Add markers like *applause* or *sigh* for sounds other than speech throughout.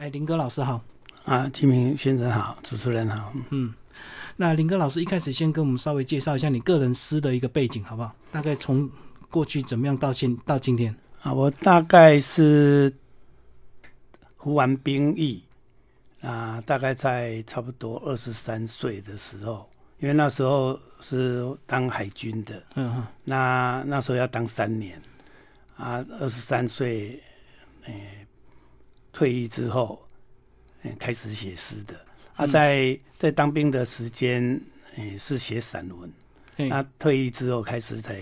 哎，林哥老师好。啊，金明先生好，主持人好。嗯，那林哥老师一开始先跟我们稍微介绍一下你个人诗的一个背景，好不好？大概从过去怎么样到现到今天？啊，我大概是服完兵役啊，大概在差不多二十三岁的时候，因为那时候是当海军的，嗯哼，那那时候要当三年啊，二十三岁，诶，退役之后，嗯，开始写诗的。啊，在在当兵的时间，诶，是写散文，那退役之后开始才。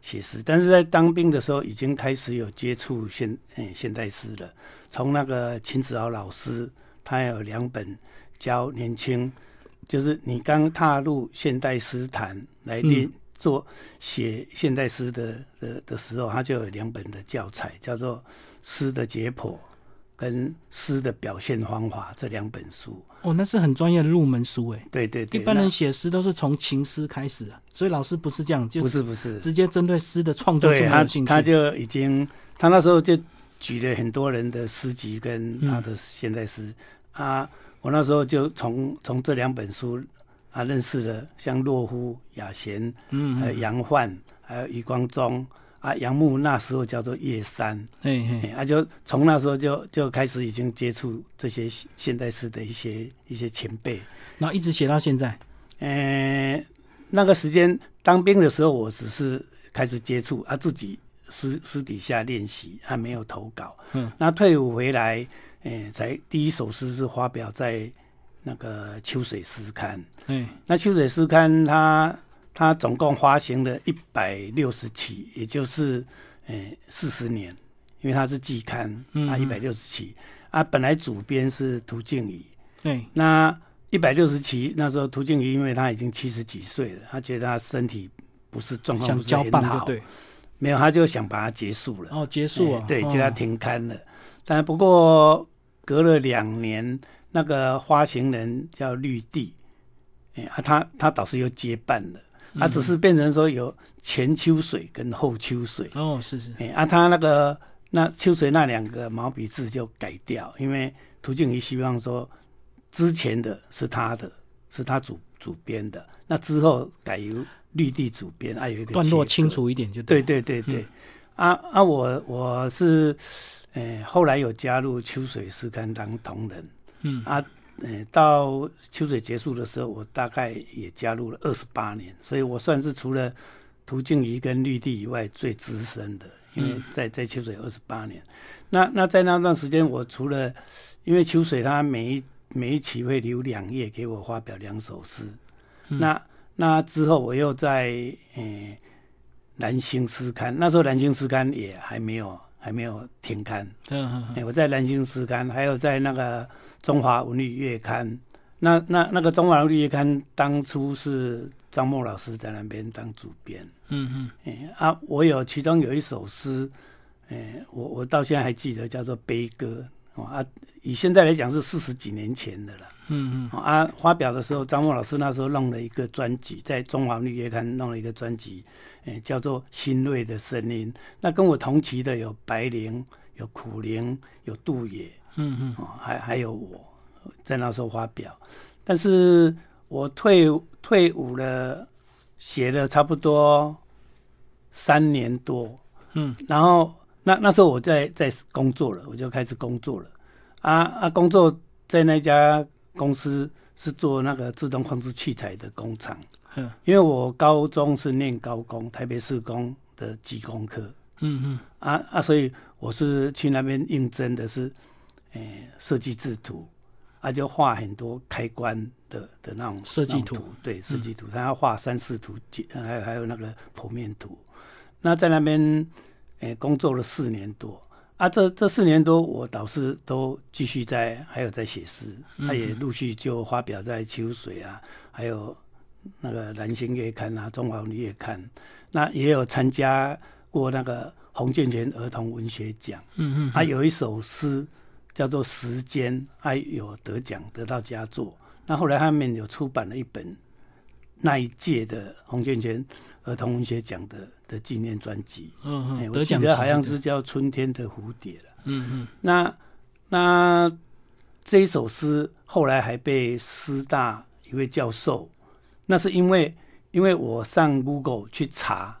写诗，但是在当兵的时候已经开始有接触现嗯现代诗了。从那个秦子豪老师，他有两本教年轻，就是你刚踏入现代诗坛来练做写现代诗的的的时候，他就有两本的教材，叫做《诗的解剖》。跟诗的表现方法这两本书哦，那是很专业的入门书哎。对对对，一般人写诗都是从情诗开始啊，所以老师不是这样，就不是不是直接针对诗的创作。对他他就已经他那时候就举了很多人的诗集跟他的现代诗啊，我那时候就从从这两本书啊认识了像洛夫、雅贤，嗯，杨焕，还有余光中。啊，杨牧那时候叫做叶山，哎哎，啊，就从那时候就就开始已经接触这些现代诗的一些一些前辈，然后一直写到现在。呃，那个时间当兵的时候，我只是开始接触，啊，自己私私底下练习，还没有投稿。嗯，那退伍回来，哎，才第一首诗是发表在那个秋水诗刊。嗯，那秋水诗刊它。他总共发行了一百六十期，也就是诶四十年，因为它是季刊，啊一百六十期，啊本来主编是涂静怡，对，那一百六十期那时候涂静怡因为他已经七十几岁了，他觉得他身体不是状况不是很好，对，没有他就想把它结束了，哦结束啊，对，就要停刊了，但不过隔了两年，那个发行人叫绿地，哎啊他他导师又接办了。啊，只是变成说有前秋水跟后秋水哦，是是，哎，啊，他那个那秋水那两个毛笔字就改掉，因为涂静怡希望说之前的是他的，是他主主编的，那之后改由绿地主编，啊，有一个段落清楚一点就对对对对，啊啊，我我是，诶，后来有加入秋水诗刊当同仁，嗯啊。嗯，到秋水结束的时候，我大概也加入了二十八年，所以我算是除了涂静怡跟绿地以外最资深的，因为在在秋水二十八年。那那在那段时间，我除了因为秋水他每一每一期会留两页给我发表两首诗，那那之后我又在嗯蓝星诗刊，那时候蓝星诗刊也还没有还没有停刊，嗯嗯，我在蓝星诗刊，还有在那个。中华文旅月刊，那那那个中华文旅月刊当初是张默老师在那边当主编，嗯嗯，哎啊，我有其中有一首诗，哎，我我到现在还记得叫做《悲歌》啊，以现在来讲是四十几年前的了，嗯嗯，啊，发表的时候张默老师那时候弄了一个专辑，在中华文艺月刊弄了一个专辑，哎，叫做《新锐的声音》，那跟我同期的有白灵、有苦灵、有杜野。嗯嗯，哦，还还有我在那时候发表，但是我退退伍了，写了差不多三年多，嗯，然后那那时候我在在工作了，我就开始工作了，啊啊，工作在那家公司是做那个自动控制器材的工厂，嗯，因为我高中是念高工，台北市工的技工科，嗯嗯，啊啊，所以我是去那边应征的是。诶，设计制图，啊，就画很多开关的的那种设计图，对，设计图，他要画三视图，还有还有那个剖面图。那在那边诶工作了四年多，啊，这这四年多我导师都继续在，还有在写诗，他也陆续就发表在秋水啊，还有那个蓝星月刊啊，中华月刊，那也有参加过那个洪建全儿童文学奖，嗯嗯，他有一首诗。叫做时间，还有得奖，得到佳作。那后来他们有出版了一本那一届的洪建全儿童文学奖的的纪念专辑。嗯嗯，我记得好像是叫《春天的蝴蝶》了。嗯嗯，那那这一首诗后来还被师大一位教授，那是因为因为我上 Google 去查。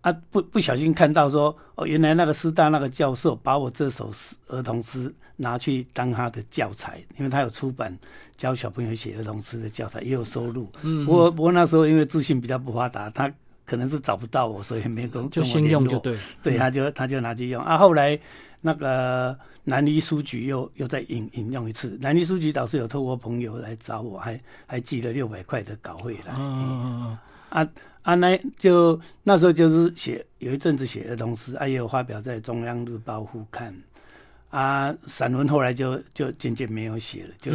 啊，不不小心看到说，哦，原来那个师大那个教授把我这首诗儿童诗拿去当他的教材，因为他有出版教小朋友写儿童诗的教材，也有收入。嗯，不过不过那时候因为资讯比较不发达，他可能是找不到我，所以没跟就先用就对，对，他就他就拿去用。啊，后来那个南离书局又又再引引用一次，南离书局导师有透过朋友来找我，还还寄了六百块的稿费来。嗯嗯嗯。啊。啊，那就那时候就是写有一阵子写儿童诗，啊，也有发表在《中央日报》副刊，啊，散文后来就就渐渐没有写了，就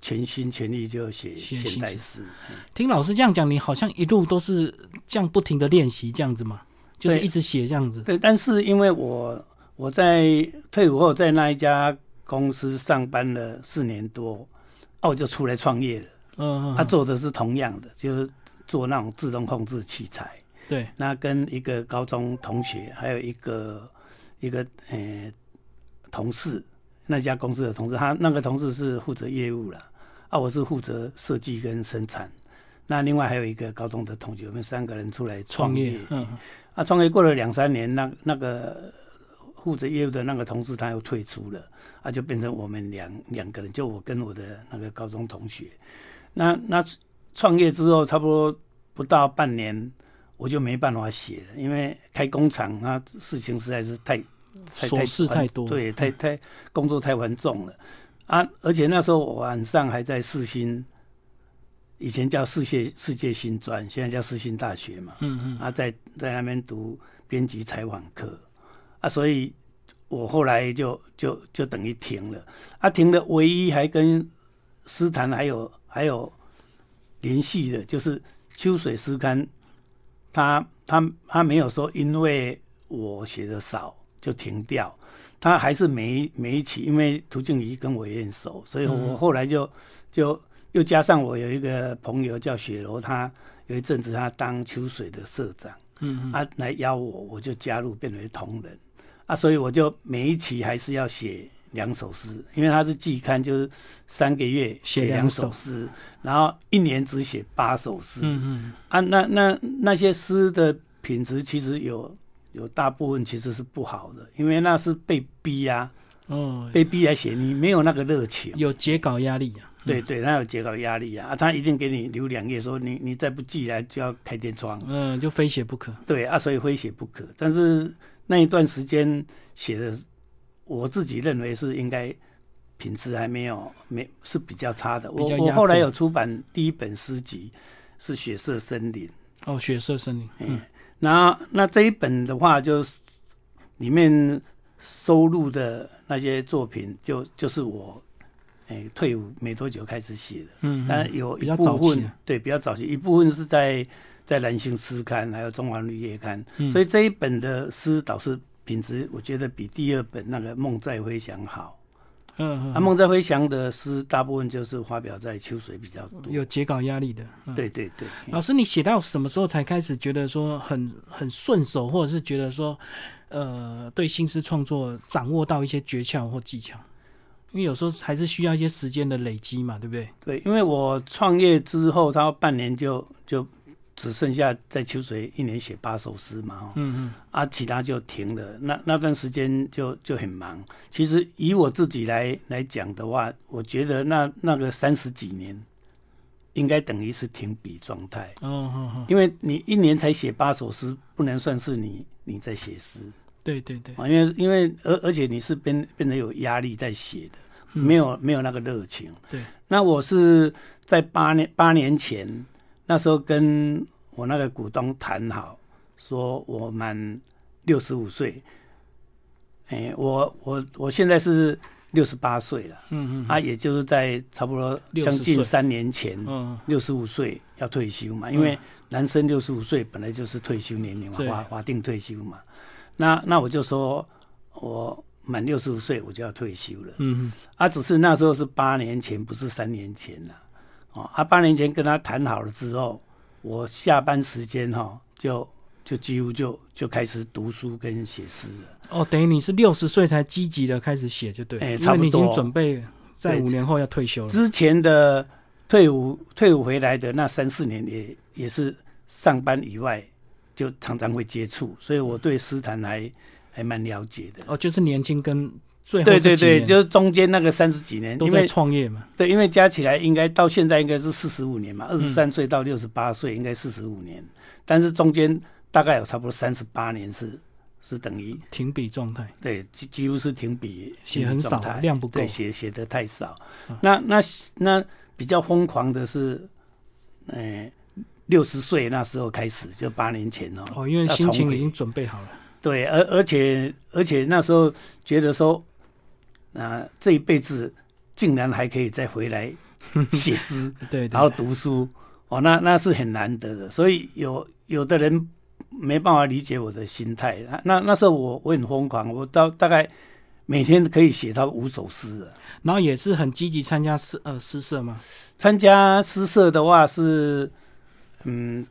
全心全力就写现代诗。听老师这样讲，你好像一路都是这样不停的练习，这样子嘛，就是一直写这样子。对，但是因为我我在退伍后在那一家公司上班了四年多，啊，我就出来创业了。嗯嗯，他做的是同样的，就是。做那种自动控制器材，对，那跟一个高中同学，还有一个一个呃同事，那家公司的同事，他那个同事是负责业务了，啊，我是负责设计跟生产，那另外还有一个高中的同学，我们三个人出来创业，嗯，啊，创业过了两三年，那那个负责业务的那个同事他又退出了，啊，就变成我们两两个人，就我跟我的那个高中同学，那那。创业之后，差不多不到半年，我就没办法写了，因为开工厂啊，事情实在是太琐事太多，对，太太工作太繁重了。啊！而且那时候我晚上还在世新，以前叫世界世界新专，现在叫世新大学嘛，嗯嗯，啊，在在那边读编辑采访课。啊，所以我后来就就就等于停了。啊，停了唯一还跟诗坛还有还有。联系的就是秋水诗刊，他他他没有说因为我写的少就停掉，他还是每每一期，因为涂静怡跟我也很熟，所以我后来就就又加上我有一个朋友叫雪柔，他有一阵子他当秋水的社长，嗯，他来邀我，我就加入变为同仁，啊，所以我就每一期还是要写。两首诗，因为他是季刊，就是三个月写两首诗，然后一年只写八首诗。嗯嗯，啊，那那那些诗的品质其实有有大部分其实是不好的，因为那是被逼呀，哦，被逼来写，你没有那个热情，有截稿压力啊。对对，他有截稿压力啊，啊，他一定给你留两页，说你你再不寄来就要开天窗。嗯，就非写不可。对啊，所以非写不可。但是那一段时间写的。我自己认为是应该品质还没有没是比较差的。我我后来有出版第一本诗集是《血色森林》哦，《血色森林》嗯，那那这一本的话，就里面收录的那些作品，就就是我哎退伍没多久开始写的，嗯，但有一部分对比较早期，一部分是在在《蓝星诗刊》还有《中华绿叶刊》，所以这一本的诗倒是。品质我觉得比第二本那个《梦在飞翔》好。嗯，啊，《梦在飞翔》的诗大部分就是发表在秋水比较多，有截稿压力的。对对对。老师，你写到什么时候才开始觉得说很很顺手，或者是觉得说，呃，对新诗创作掌握到一些诀窍或技巧？因为有时候还是需要一些时间的累积嘛，对不对？对，因为我创业之后，他半年就就。只剩下在秋水一年写八首诗嘛，嗯嗯，啊，其他就停了。那那段时间就就很忙。其实以我自己来来讲的话，我觉得那那个三十几年，应该等于是停笔状态。哦哦哦，因为你一年才写八首诗，不能算是你你在写诗。对对对，因为因为而而且你是变变得有压力在写的，没有没有那个热情。对，那我是在八年八年前。那时候跟我那个股东谈好，说我满六十五岁，哎，我我我现在是六十八岁了，嗯嗯，啊，也就是在差不多将近三年前，嗯，六十五岁要退休嘛，因为男生六十五岁本来就是退休年龄嘛，法法定退休嘛，那那我就说我满六十五岁我就要退休了，嗯嗯，啊，只是那时候是八年前，不是三年前了。哦，他八年前跟他谈好了之后，我下班时间哈就就几乎就就开始读书跟写诗了。哦，等于你是六十岁才积极的开始写，就对，哎，差不多。已经准备在五年后要退休了。之前的退伍退伍回来的那三四年，也也是上班以外就常常会接触，所以我对诗坛还还蛮了解的。哦，就是年轻跟最后对对对，就是中间那个三十几年都在创业嘛。对，因为加起来应该到现在应该是四十五年嘛，二十三岁到六十八岁应该四十五年，但是中间大概有差不多三十八年是。是等于停笔状态，对，几几乎是停笔，写很少，量不够，对写写的太少。那那那比较疯狂的是，呃，六十岁那时候开始，就八年前哦。哦，因为心情已经准备好了。对，而而且而且那时候觉得说，啊，这一辈子竟然还可以再回来 *laughs* 写诗，对，然后读书，哦，那那是很难得的。所以有有的人。没办法理解我的心态，那那时候我我很疯狂，我到大概每天可以写到五首诗然后也是很积极参加诗呃诗社吗？参加诗社的话是，嗯，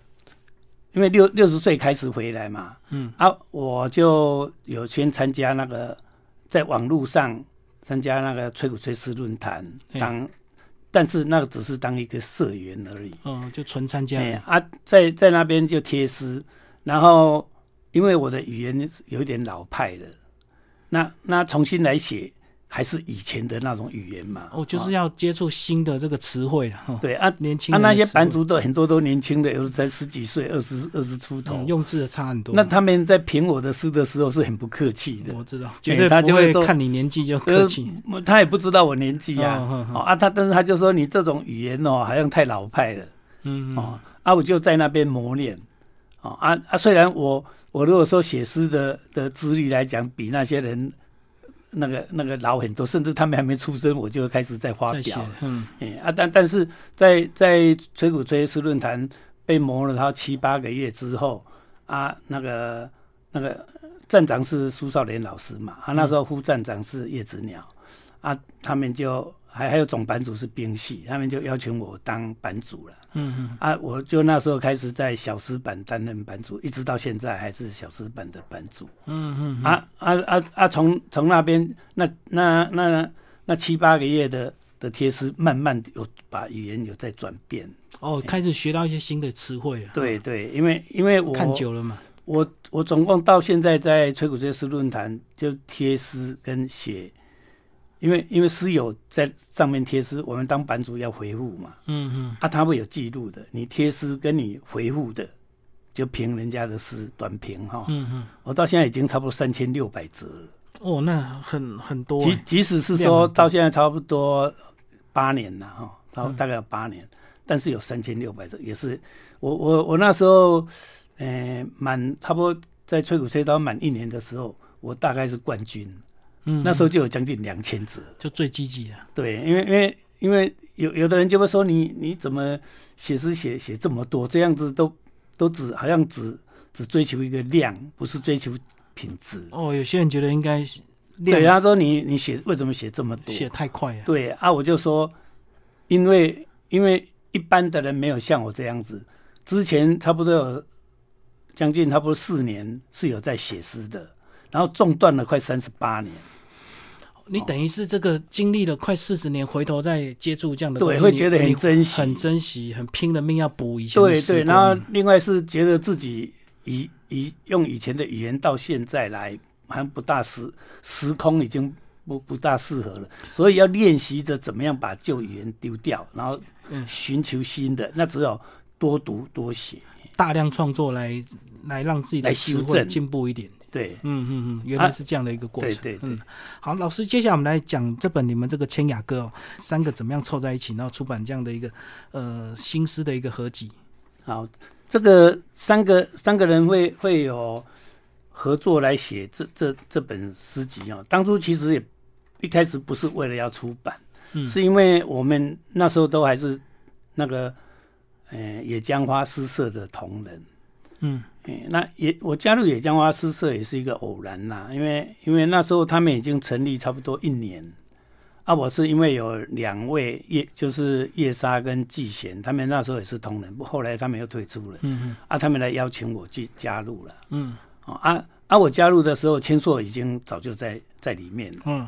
因为六六十岁开始回来嘛，嗯啊，我就有先参加那个在网络上参加那个吹鼓吹诗论坛当，但是那个只是当一个社员而已，哦，就纯参加啊，在在那边就贴诗。然后，因为我的语言有一点老派了，那那重新来写还是以前的那种语言嘛？哦，就是要接触新的这个词汇 *laughs* 了。对啊，年轻啊那些版主都很多都年轻的，有的才十几岁，二十二十出头，用字差很多。那他们在评我的诗的时候是很不客气的。我知道，绝对不会看你年纪就客气。他也不知道我年纪啊，啊他但是他就说你这种语言哦，好像太老派了。嗯哦，啊我就在那边磨练。哦啊啊！虽然我我如果说写诗的的资历来讲，比那些人那个那个老很多，甚至他们还没出生，我就开始在发表。嗯，哎啊，但但是在在吹鼓吹诗论坛被磨了他七八个月之后啊，那个那个站长是苏少莲老师嘛，啊那时候副站长是叶子鸟啊，他们就。还还有总版主是兵系，他们就邀请我当版主了。嗯嗯，啊，我就那时候开始在小石版担任版主，一直到现在还是小石版的版主。嗯嗯，啊啊啊啊！从从那边那那那那七八个月的的贴诗，慢慢有把语言有在转变。哦，开始学到一些新的词汇啊。对对，因为因为我看久了嘛，我我总共到现在在吹鼓吹诗论坛就贴诗跟写。因为因为诗友在上面贴诗，我们当版主要回复嘛。嗯嗯。啊，他会有记录的，你贴诗跟你回复的，就评人家的诗短评哈。嗯嗯。我到现在已经差不多三千六百折了。哦，那很很多。即即使是说到现在差不多八年了哈，到大概有八年，但是有三千六百折，也是我我我那时候，呃，满差不多在吹鼓吹到满一年的时候，我大概是冠军。嗯，那时候就有将近两千字，就最积极的。对，因为因为因为有有的人就会说你你怎么写诗写写这么多，这样子都都只好像只只追求一个量，不是追求品质。哦，有些人觉得应该对他说你你写为什么写这么多？写太快啊。对啊，我就说，因为因为一般的人没有像我这样子，之前差不多有将近差不多四年是有在写诗的，然后中断了快三十八年。你等于是这个经历了快四十年，回头再接触这样的，对，会觉得很珍惜，很珍惜，很拼了命要补以前。对对，然后另外是觉得自己以以用以前的语言到现在来，还不大时时空已经不不大适合了，所以要练习着怎么样把旧语言丢掉，然后寻求新的。那只有多读多写，大量创作来来让自己的词汇进步一点。对，嗯嗯嗯，原来是这样的一个过程。对对，嗯，好，老师，接下来我们来讲这本你们这个《千雅歌》哦，三个怎么样凑在一起，然后出版这样的一个呃新诗的一个合集。好，这个三个三个人会会有合作来写这这这本诗集哦。当初其实也一开始不是为了要出版，嗯，是因为我们那时候都还是那个呃野江花诗社的同仁。嗯，那也我加入野江花诗社也是一个偶然呐，因为因为那时候他们已经成立差不多一年，啊，我是因为有两位叶，就是叶莎跟季贤，他们那时候也是同仁，不后来他们又退出了，嗯嗯，啊，他们来邀请我去加入了，嗯，啊啊，我加入的时候，千硕已经早就在在里面了，嗯，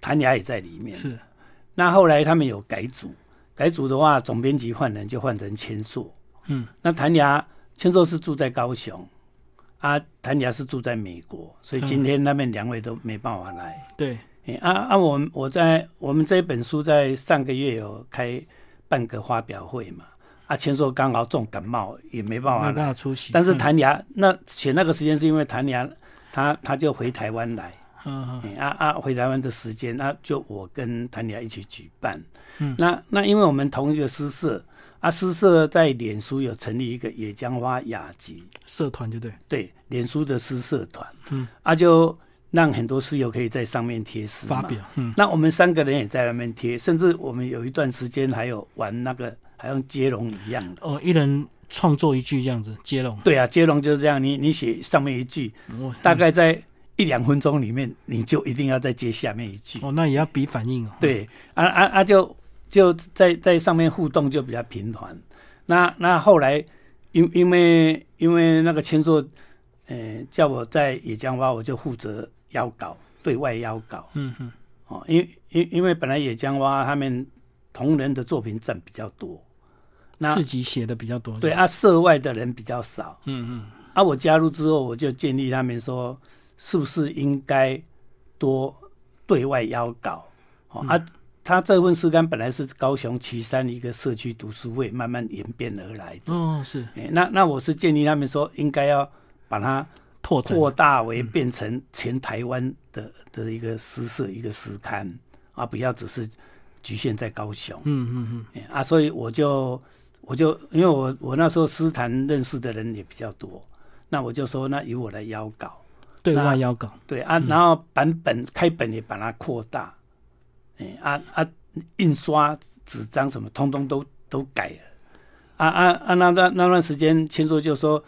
谭雅也在里面，是，那后来他们有改组，改组的话，总编辑换人就换成千硕。嗯，那谭雅千硕是住在高雄，啊，谭雅是住在美国，所以今天他们两位都没办法来。对，啊啊，我们我在我们这本书在上个月有开半个发表会嘛，啊，千硕刚好重感冒，也没办法没办法出席。但是谭雅那选那个时间是因为谭雅他他就回台湾来。嗯嗯，啊啊，回台湾的时间，那就我跟谭雅一起举办。嗯，那那因为我们同一个诗社，啊，诗社在脸书有成立一个野姜花雅集社团，就对，对，脸书的诗社团。嗯，啊，就让很多诗友可以在上面贴诗发表。嗯，那我们三个人也在那边贴，甚至我们有一段时间还有玩那个，还用接龙一样的。哦，一人创作一句这样子接龙。对啊，接龙就是这样，你你写上面一句，大概在。一两分钟里面，你就一定要再接下面一句哦，那也要比反应哦。对，啊啊啊，就就在在上面互动就比较频繁。那那后来，因因为因为那个签作，呃，叫我在野江花，我就负责邀稿，对外邀稿。嗯哼，哦，因因因为本来野江花他们同人的作品占比较多，那自己写的比较多。对啊，涉外的人比较少。嗯嗯，啊，我加入之后，我就建议他们说。是不是应该多对外邀稿？哦啊，他这份诗刊本来是高雄旗山一个社区读书会慢慢演变而来的。哦，是。那那我是建议他们说，应该要把它拓扩大为变成全台湾的的一个诗社一个诗刊啊，不要只是局限在高雄。嗯嗯嗯。啊，所以我就我就因为我我那时候诗坛认识的人也比较多，那我就说那由我来邀稿。对外邀稿，对啊，然后版本开本也把它扩大，哎啊啊，印刷纸张什么通通都都改了，啊啊啊，那那那段时间，千说就说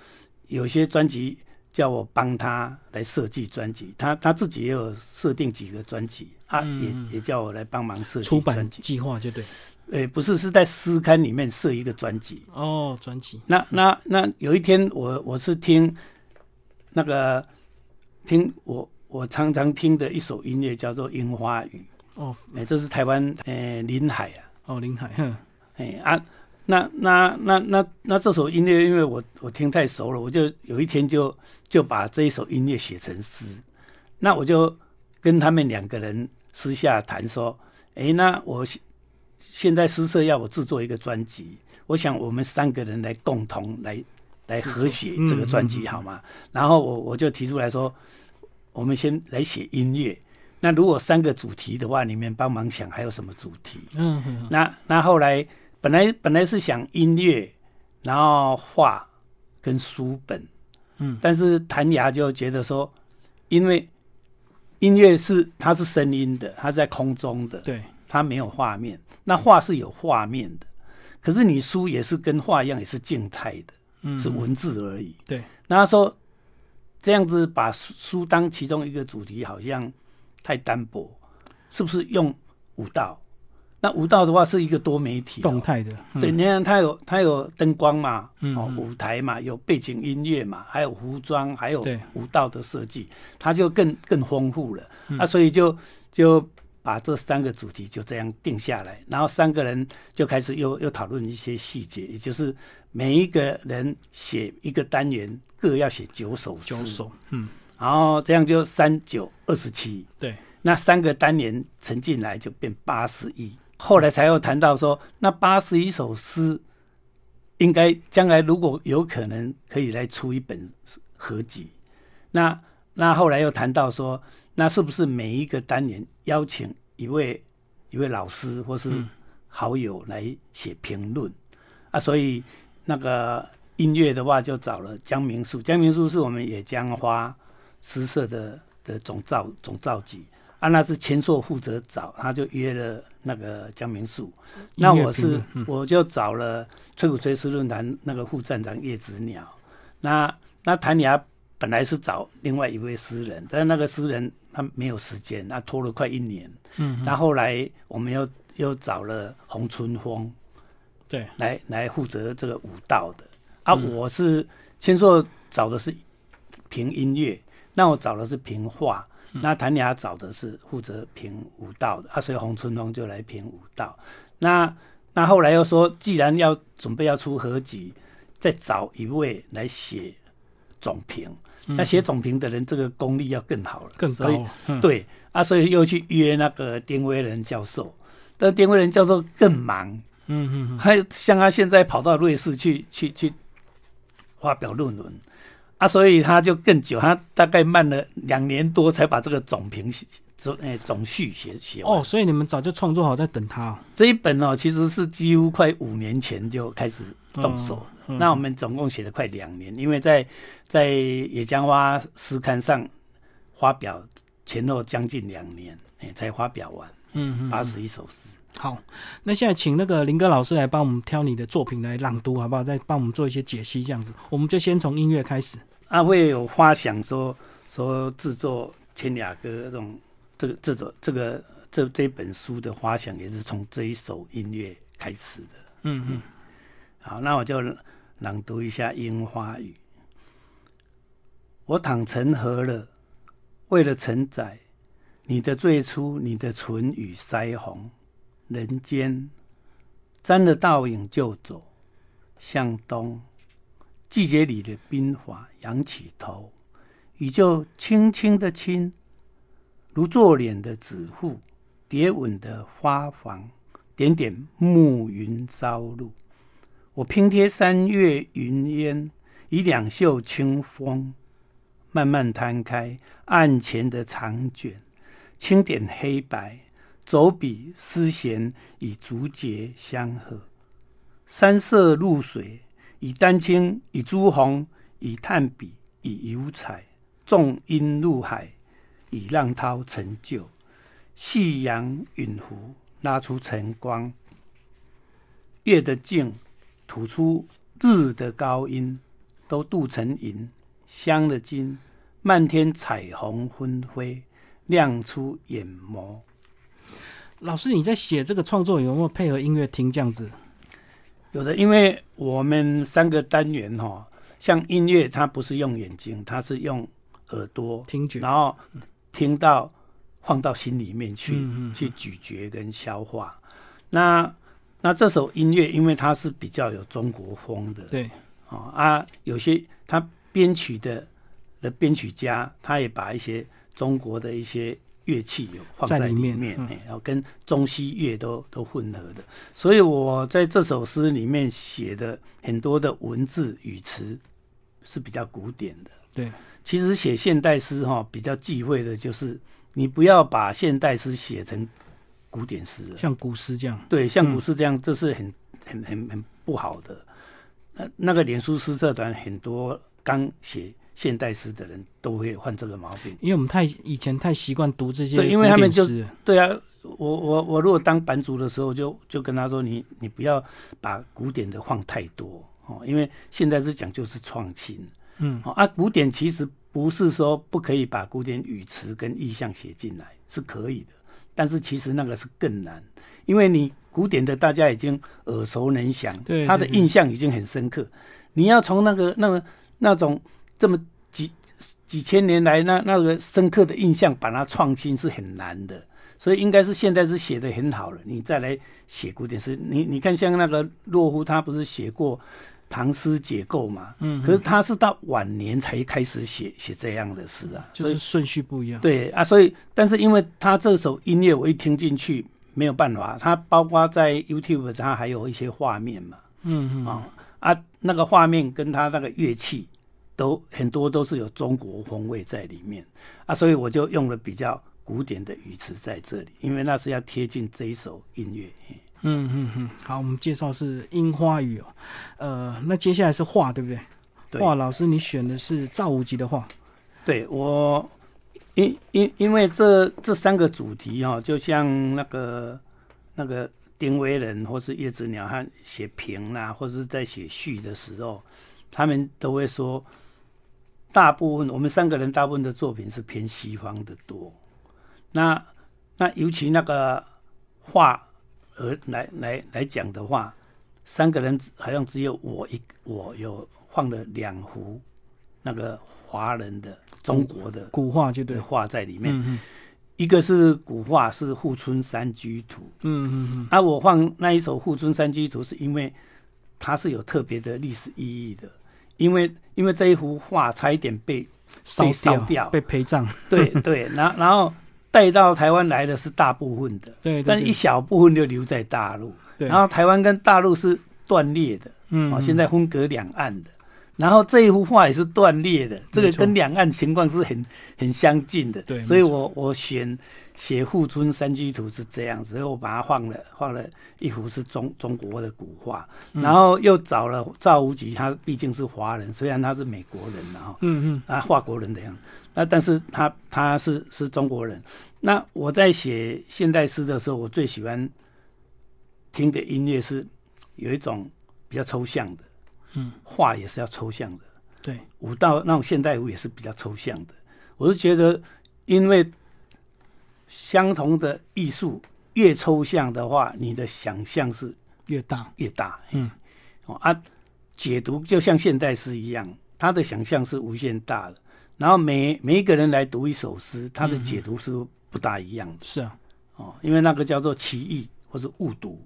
有些专辑叫我帮他来设计专辑，他他自己也有设定几个专辑啊，也也叫我来帮忙设计出版计划，就对，哎，不是是在诗刊里面设一个专辑哦，专辑，那那那有一天我我是听那个。听我我常常听的一首音乐叫做《樱花雨》哦，哎，这是台湾诶林海啊，哦林海，哼，哎啊，那那那那那这首音乐，因为我我听太熟了，我就有一天就就把这一首音乐写成诗，那我就跟他们两个人私下谈说，哎，那我现在诗社要我制作一个专辑，我想我们三个人来共同来。来合写这个专辑好吗？然后我我就提出来说，我们先来写音乐。那如果三个主题的话，你们帮忙想还有什么主题？嗯，那那后来本来本来是想音乐，然后画跟书本，嗯，但是谭雅就觉得说，因为音乐是它是声音的，它在空中的，对，它没有画面。那画是有画面的，可是你书也是跟画一样，也是静态的。是文字而已。对，那他说这样子把书当其中一个主题，好像太单薄，是不是用舞蹈？那舞蹈的话是一个多媒体，动态的。对，你看它有它有灯光嘛，哦，舞台嘛，有背景音乐嘛，还有服装，还有舞蹈的设计，它就更更丰富了。啊，所以就就把这三个主题就这样定下来，然后三个人就开始又又讨论一些细节，也就是。每一个人写一个单元，各要写九首诗。九首，嗯，然后这样就三九二十七。对，那三个单元沉进来就变八十一。后来才又谈到说，那八十一首诗，应该将来如果有可能可以来出一本合集。那那后来又谈到说，那是不是每一个单元邀请一位一位老师或是好友来写评论啊？所以。那个音乐的话，就找了江明树。江明树是我们野江花诗社的的总召总召集，啊，那是千硕负责找，他就约了那个江明树。那我是我就找了吹鼓吹诗论坛那个副站长叶子鸟。那那谭雅本来是找另外一位诗人，但是那个诗人他没有时间，那拖了快一年。嗯，那后来我们又又找了洪春风。对，来来负责这个舞蹈的啊，我是千硕找的是凭音乐，那我找的是评画，那谭雅找的是负责评武道的，啊，所以洪春龙就来评武道。那那后来又说，既然要准备要出合集，再找一位来写总评。那写总评的人，这个功力要更好了，更高。对啊，所以又去约那个丁威仁教授。但丁威仁教授更忙，嗯嗯，还像他现在跑到瑞士去去去发表论文啊，所以他就更久，他大概慢了两年多才把这个总评总诶总序写写完。哦，所以你们早就创作好在等他。哦这一本哦，其实是几乎快五年前就开始动手。那我们总共写了快两年，因为在在野江花诗刊上发表前后将近两年，哎，才发表完，嗯，八十一首诗。好，那现在请那个林哥老师来帮我们挑你的作品来朗读，好不好？再帮我们做一些解析，这样子，我们就先从音乐开始。啊，会有花想说说制作千雅歌这种，这个这种这个这这本书的花想也是从这一首音乐开始的。嗯嗯，好，那我就。朗读一下《樱花雨》。我躺成河了，为了承载你的最初，你的唇与腮红。人间沾了倒影就走，向东。季节里的冰华扬起头，雨就轻轻的亲，如做脸的指腹，蝶吻的花房，点点暮云朝露。我拼贴三月云烟，以两袖清风，慢慢摊开案前的长卷，轻点黑白，走笔丝弦以竹节相和，山色露水，以丹青，以朱红，以炭笔，以油彩，重音入海，以浪涛成就，夕阳陨湖拉出晨光，月的静。吐出日的高音，都镀成银，镶了金，漫天彩虹纷飞，亮出眼眸。老师，你在写这个创作有没有配合音乐听这样子？有的，因为我们三个单元哈，像音乐，它不是用眼睛，它是用耳朵听觉，然后听到放到心里面去，去咀嚼跟消化。那那这首音乐，因为它是比较有中国风的，对，啊啊，有些他编曲的的编曲家，他也把一些中国的一些乐器有放在里面，然后跟中西乐都都混合的，所以我在这首诗里面写的很多的文字语词是比较古典的。对，其实写现代诗哈，比较忌讳的就是你不要把现代诗写成。古典诗，像古诗这样，对，像古诗这样，这是很很很很不好的。那那个脸书诗社团很多刚写现代诗的人都会患这个毛病，因为我们太以前太习惯读这些，对，因为他们就对啊。我我我如果当版主的时候，就就跟他说，你你不要把古典的放太多哦，因为现在是讲究是创新，嗯，啊，古典其实不是说不可以把古典语词跟意象写进来，是可以的。但是其实那个是更难，因为你古典的大家已经耳熟能详，对他的印象已经很深刻。你要从那个那个那种这么几几千年来那那个深刻的印象把它创新是很难的，所以应该是现在是写的很好了，你再来写古典诗。你你看像那个洛夫，他不是写过。唐诗解构嘛，嗯，可是他是到晚年才开始写写这样的诗啊，就是顺序不一样。对啊，所以但是因为他这首音乐我一听进去没有办法，他包括在 YouTube 他还有一些画面嘛，嗯嗯啊啊那个画面跟他那个乐器都很多都是有中国风味在里面啊，所以我就用了比较古典的语词在这里，因为那是要贴近这一首音乐。嗯嗯嗯，好，我们介绍是樱花雨哦，呃，那接下来是画，对不对？画老师，你选的是赵无极的画。对我，因因因为这这三个主题哈，就像那个那个丁威人或是叶子鸟，他写评啦，或者是在写序的时候，他们都会说，大部分我们三个人大部分的作品是偏西方的多。那那尤其那个画。而来来来讲的话，三个人好像只有我一我有放了两幅那个华人的中国的古画就对画在里面。一个是古画是《富春山居图》，嗯嗯嗯，啊，我放那一首《富春山居图》是因为它是有特别的历史意义的，因为因为这一幅画差一点被被烧掉，被陪葬。对对，*laughs* 然然后带到台湾来的是大部分的，对，但一小部分就留在大陆。对，然后台湾跟大陆是断裂的，嗯，哦，现在分隔两岸的。然后这一幅画也是断裂的，这个跟两岸情况是很很相近的。对，所以我我选写《富春山居图》是这样子，所以我把它放了画了一幅是中中国的古画，然后又找了赵无极，他毕竟是华人，虽然他是美国人然后嗯嗯，啊，华国人的样子，那但是他他是是中国人。那我在写现代诗的时候，我最喜欢听的音乐是有一种比较抽象的。嗯，画也是要抽象的，对，舞蹈那种现代舞也是比较抽象的。我是觉得，因为相同的艺术越抽象的话，你的想象是越大越大。嗯，哦啊，解读就像现代诗一样，他的想象是无限大的。然后每每一个人来读一首诗，他的解读是不大一样的。是啊，哦，因为那个叫做奇异或是误读。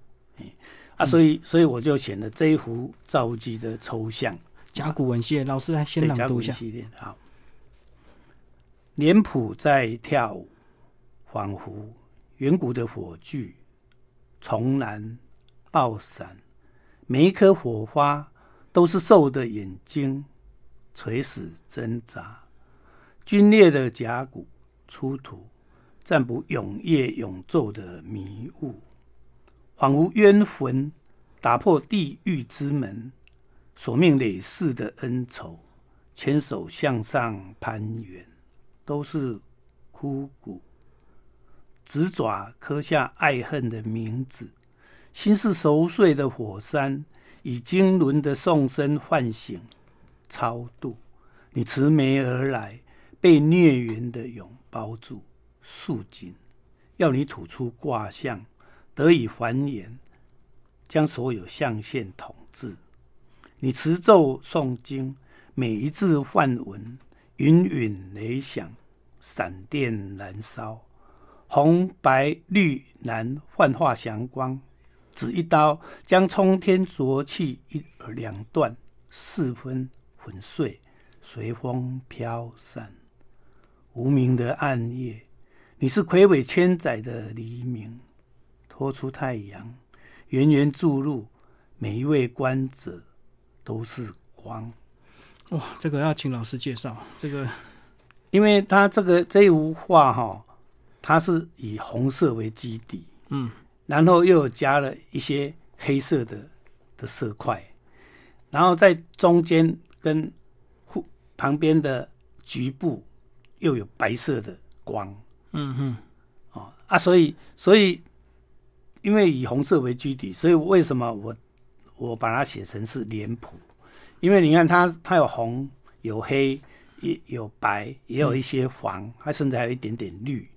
啊，所以所以我就选了这一幅赵无极的抽象甲骨文系列，老师来先朗读一下。系列好，脸谱在跳舞，仿佛远古的火炬，重燃爆闪，每一颗火花都是兽的眼睛，垂死挣扎。皲裂的甲骨出土，占卜永夜永昼的迷雾。仿佛冤魂打破地狱之门，索命累世的恩仇，牵手向上攀援，都是枯骨。指爪刻下爱恨的名字，心是熟睡的火山，以经纶的颂声唤醒超度。你持眉而来，被孽缘的拥抱住，束紧，要你吐出卦象。得以繁衍，将所有象限统治。你持咒诵经，每一字梵文，云云雷响，闪电燃烧，红白绿蓝幻化祥光。只一刀，将冲天浊气一而两断，四分粉碎，随风飘散。无名的暗夜，你是魁伟千载的黎明。拖出太阳，源源注入，每一位观者都是光。哇，这个要请老师介绍。这个，因为他这个这一幅画哈，它是以红色为基底，嗯，然后又加了一些黑色的的色块，然后在中间跟旁边的局部又有白色的光，嗯哼，哦啊，所以所以。因为以红色为基底，所以为什么我我把它写成是脸谱？因为你看它它有红有黑也有白，也有一些黄，它甚至还有一点点绿。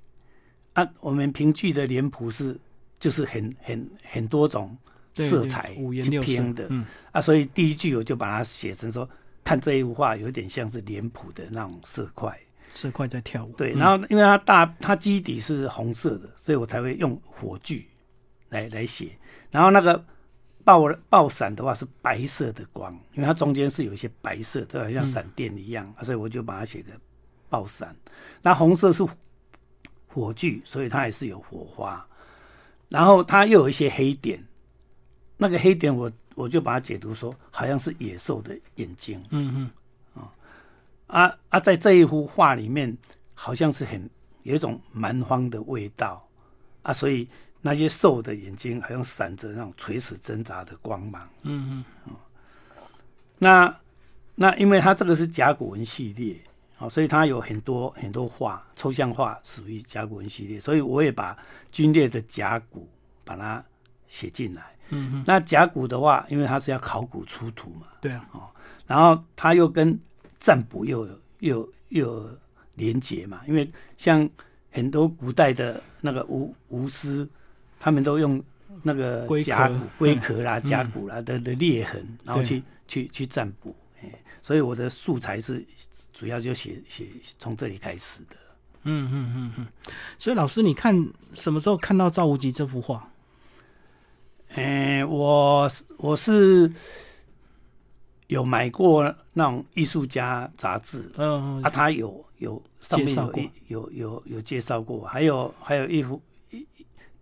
啊，我们评剧的脸谱是就是很很很多种色彩去拼的，嗯啊，所以第一句我就把它写成说，看这一幅画有点像是脸谱的那种色块，色块在跳舞。对，然后因为它大它基底是红色的，所以我才会用火炬。来来写，然后那个爆爆闪的话是白色的光，因为它中间是有一些白色，都好像闪电一样，所以我就把它写个爆闪。那红色是火炬，所以它也是有火花。然后它又有一些黑点，那个黑点我我就把它解读说，好像是野兽的眼睛。嗯嗯，啊啊，在这一幅画里面，好像是很有一种蛮荒的味道啊，所以。那些兽的眼睛好像闪着那种垂死挣扎的光芒。嗯嗯。那那因为它这个是甲骨文系列，哦，所以它有很多很多画，抽象画属于甲骨文系列，所以我也把军列的甲骨把它写进来。嗯嗯。那甲骨的话，因为它是要考古出土嘛。对啊。哦，然后它又跟占卜又有又又连结嘛，因为像很多古代的那个巫巫师。他们都用那个甲骨龟壳啦、甲骨啦的的裂痕，然后去去去占卜，哎，所以我的素材是主要就写写从这里开始的。嗯嗯嗯嗯。所以老师，你看什么时候看到赵无极这幅画？哎，我我是有买过那种艺术家杂志，嗯，啊，他有有上面有有有有介绍过，还有还有一幅一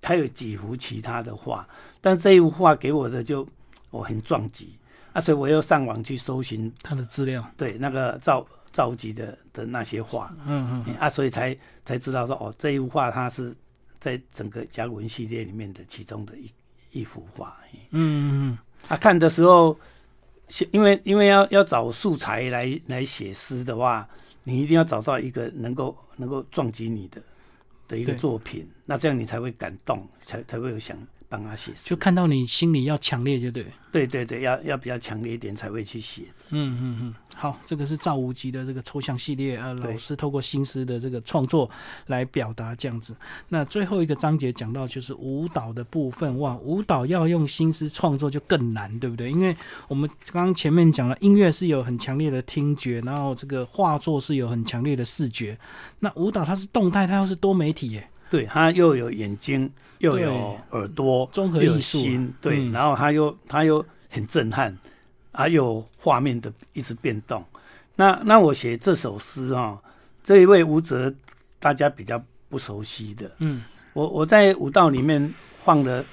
还有几幅其他的画，但这一幅画给我的就我很撞击。啊，所以我又上网去搜寻他的资料，对那个赵赵吉的的那些画，嗯嗯，啊，所以才才知道说哦，这一幅画它是在整个甲骨文系列里面的其中的一。一幅画，嗯嗯嗯，啊看的时候，写因为因为要要找素材来来写诗的话，你一定要找到一个能够能够撞击你的的一个作品，那这样你才会感动，才才会有想。帮他写，就看到你心里要强烈，就对。对对对，要要比较强烈一点才会去写。嗯嗯嗯，好，这个是赵无极的这个抽象系列，啊，老师透过新诗的这个创作来表达这样子。那最后一个章节讲到就是舞蹈的部分，哇，舞蹈要用新诗创作就更难，对不对？因为我们刚刚前面讲了，音乐是有很强烈的听觉，然后这个画作是有很强烈的视觉，那舞蹈它是动态，它又是多媒体耶。对，它又有眼睛，又有耳朵，综合艺术。对，然后它又它又很震撼，还有画面的一直变动。那那我写这首诗啊，这一位舞者大家比较不熟悉的。嗯，我我在舞蹈里面放了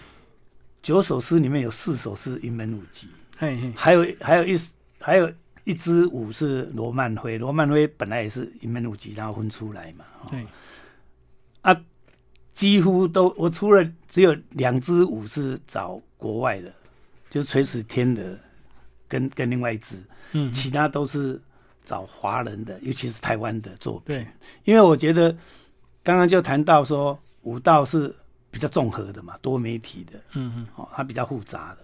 九首诗，里面有四首是云门舞集，嘿嘿，还有还有一还有一支舞是罗曼辉，罗曼辉本来也是云门舞集，然后分出来嘛。对，啊。几乎都，我除了只有两支舞是找国外的，就是垂死天的，跟跟另外一支，嗯，其他都是找华人的，尤其是台湾的作品。对，因为我觉得刚刚就谈到说舞蹈是比较综合的嘛，多媒体的，嗯嗯，哦，它比较复杂的。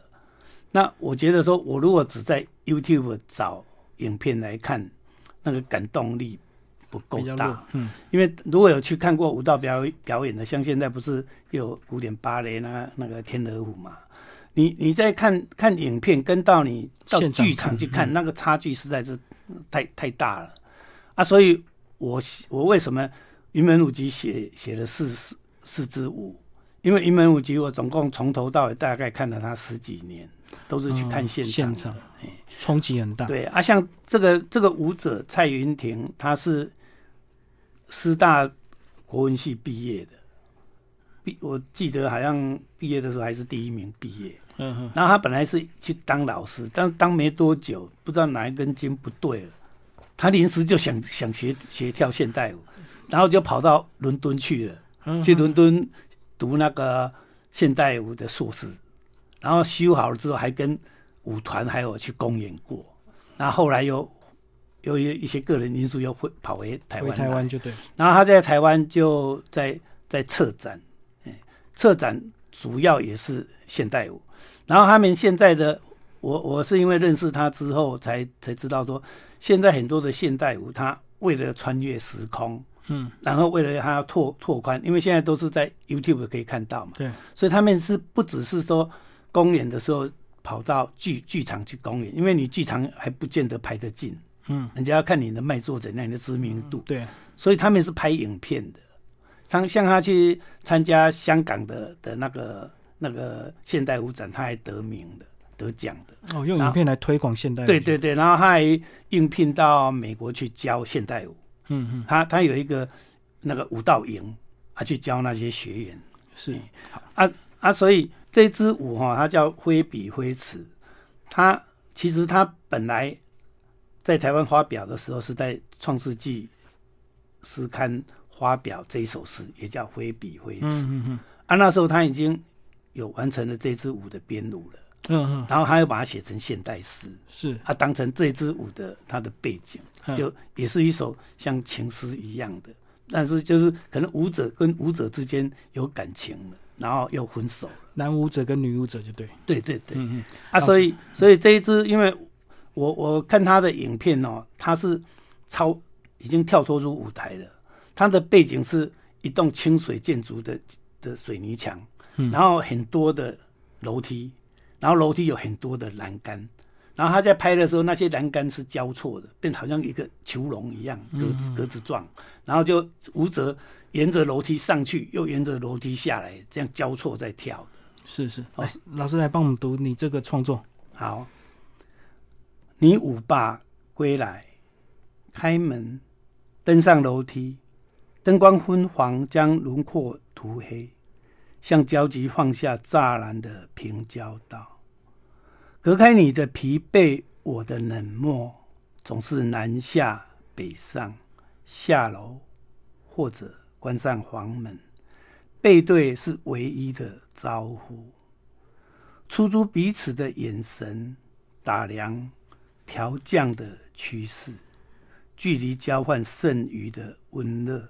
那我觉得说，我如果只在 YouTube 找影片来看，那个感动力。不够大，嗯，因为如果有去看过舞蹈表表演的，像现在不是有古典芭蕾那那个天鹅舞嘛？你你在看看影片，跟到你到剧场去看，那个差距实在是太太大了啊！所以，我我为什么云门舞集写写了四四四支舞？因为云门舞集我总共从头到尾大概看了他十几年，都是去看现场，冲击很大。对啊，像这个这个舞者蔡云婷，他是。师大国文系毕业的，毕我记得好像毕业的时候还是第一名毕业。嗯哼。然后他本来是去当老师，但当没多久，不知道哪一根筋不对了，他临时就想想学学跳现代舞，然后就跑到伦敦去了，去伦敦读那个现代舞的硕士，然后修好了之后，还跟舞团还有去公演过，那后后来又。由于一些个人因素，又会跑回台湾。台湾就对。然后他在台湾就在在策展，哎策展主要也是现代舞。然后他们现在的我，我是因为认识他之后，才才知道说，现在很多的现代舞，他为了穿越时空，嗯，然后为了他要拓拓宽，因为现在都是在 YouTube 可以看到嘛，对，所以他们是不只是说公演的时候跑到剧剧场去公演，因为你剧场还不见得排得进。嗯，人家要看你的卖座怎样，你的知名度。对，所以他们是拍影片的。像像他去参加香港的的那个那个现代舞展，他还得名的，得奖的。哦，用影片来推广现代。对对对，然后他还应聘到美国去教现代舞。嗯嗯，他他有一个那个舞蹈营，他去教那些学员。是，啊啊，所以这支舞哈，它叫挥笔挥词。它其实它本来。在台湾发表的时候，是在《创世纪》诗刊发表这一首诗，也叫挥笔挥词。嗯嗯啊，那时候他已经有完成了这支舞的编舞了。嗯嗯。然后他又把它写成现代诗，是他当成这支舞的它的背景，就也是一首像情诗一样的。但是就是可能舞者跟舞者之间有感情了，然后又分手了。男舞者跟女舞者就对。对对对。嗯嗯。啊，所以所以这一支因为。我我看他的影片哦，他是超已经跳脱出舞台了。他的背景是一栋清水建筑的的水泥墙，然后很多的楼梯，然后楼梯有很多的栏杆，然后他在拍的时候，那些栏杆是交错的，变好像一个囚笼一样，格子格子状。然后就舞者沿着楼梯上去，又沿着楼梯下来，这样交错在跳。是是，老师老师来帮我们读你这个创作。好，你舞罢归来，开门，登上楼梯，灯光昏黄，将轮廓涂黑，像焦急放下栅栏的平交道。隔开你的疲惫，我的冷漠，总是南下北上，下楼或者关上房门，背对是唯一的招呼。出租彼此的眼神，打量调降的趋势，距离交换剩余的温热，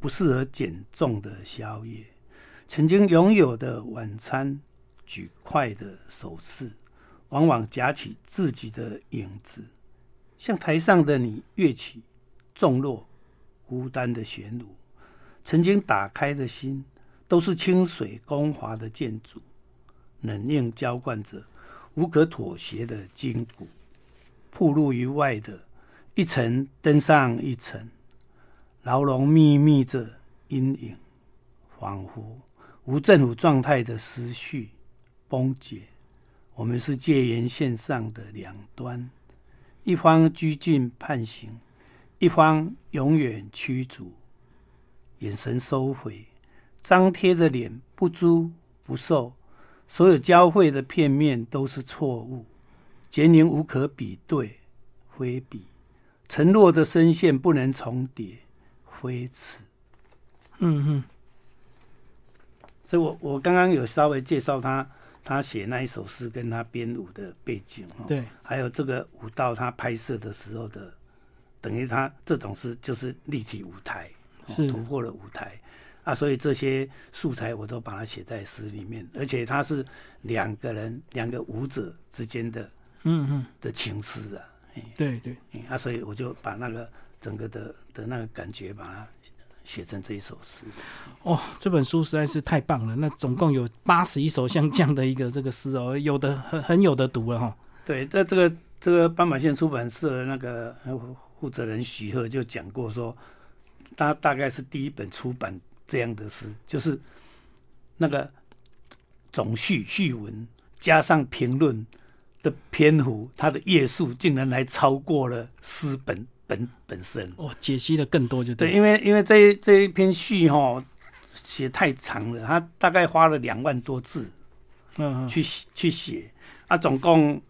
不适合减重的宵夜，曾经拥有的晚餐，举筷的手势。往往夹起自己的影子，像台上的你跃起，重落孤单的弦路。曾经打开的心，都是清水光滑的建筑，冷硬浇灌着无可妥协的筋骨。铺露于外的一层，登上一层，牢笼密密着阴影，仿佛无政府状态的思绪崩解。我们是戒严线上的两端，一方拘禁判刑，一方永远驱逐。眼神收回，张贴的脸不租不售，所有交汇的片面都是错误，结凝无可比对，挥笔承诺的声线不能重叠，挥斥。嗯哼，所以我我刚刚有稍微介绍他。他写那一首诗，跟他编舞的背景，对，还有这个舞蹈他拍摄的时候的，等于他这种是就是立体舞台，是。突破了舞台。啊，所以这些素材我都把它写在诗里面，而且他是两个人两个舞者之间的，嗯嗯的情诗啊，对对，啊，所以我就把那个整个的的那个感觉把它。写成这一首诗，哦，这本书实在是太棒了。那总共有八十一首像这样的一个这个诗哦，有的很很有的读了哈。对，在这个这个斑马线出版社那个负责人许鹤就讲过说，他大概是第一本出版这样的诗，就是那个总序序文加上评论的篇幅，它的页数竟然还超过了诗本。本本身哦，解析的更多就对，因为因为这这一篇序哈写太长了，他大概花了两万多字，嗯，去去写啊，总共。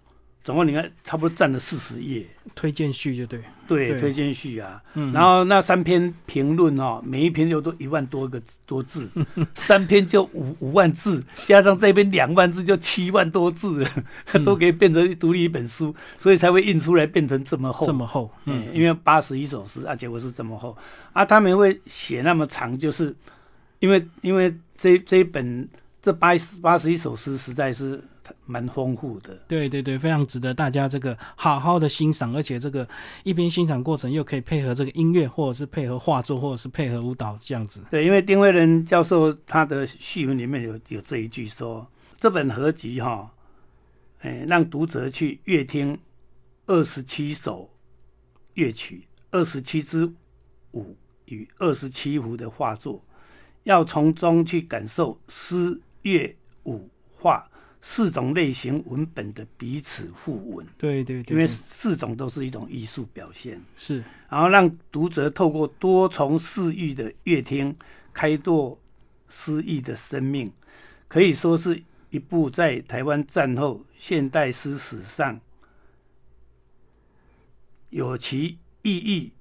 总共你看，差不多占了四十页，推荐序就对，对，推荐序啊。然后那三篇评论哦，每一篇又都一万多个多字，*laughs* 三篇就五五万字，加上这边两万字，就七万多字了，*laughs* 都可以变成独立一本书，所以才会印出来变成这么厚，这么厚。嗯，因为八十一首诗啊，结果是这么厚啊。他们会写那么长，就是因为因为这这一本这八十八十一首诗实在是。蛮丰富的，对对对，非常值得大家这个好好的欣赏，而且这个一边欣赏过程又可以配合这个音乐，或者是配合画作，或者是配合舞蹈这样子。对，因为丁威仁教授他的序文里面有有这一句说，这本合集哈，哎，让读者去阅听二十七首乐曲，二十七支舞与二十七幅的画作，要从中去感受诗、乐、舞、画。四种类型文本的彼此互文，对对对，因为四种都是一种艺术表现，是，然后让读者透过多重视域的乐听，开拓诗意的生命，可以说是一部在台湾战后现代诗史上有其意义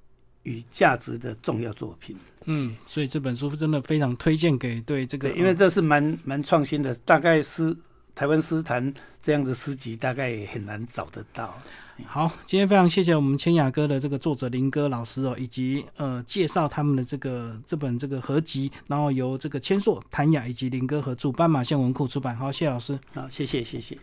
与价值的重要作品。嗯，所以这本书真的非常推荐给对这个，因为这是蛮蛮创新的，大概是。台湾诗坛这样的诗集大概也很难找得到。好，今天非常谢谢我们千雅歌的这个作者林哥老师哦，以及呃介绍他们的这个这本这个合集，然后由这个千硕、谭雅以及林哥合著，斑马线文库出版。好，谢谢老师。好，谢谢，谢谢。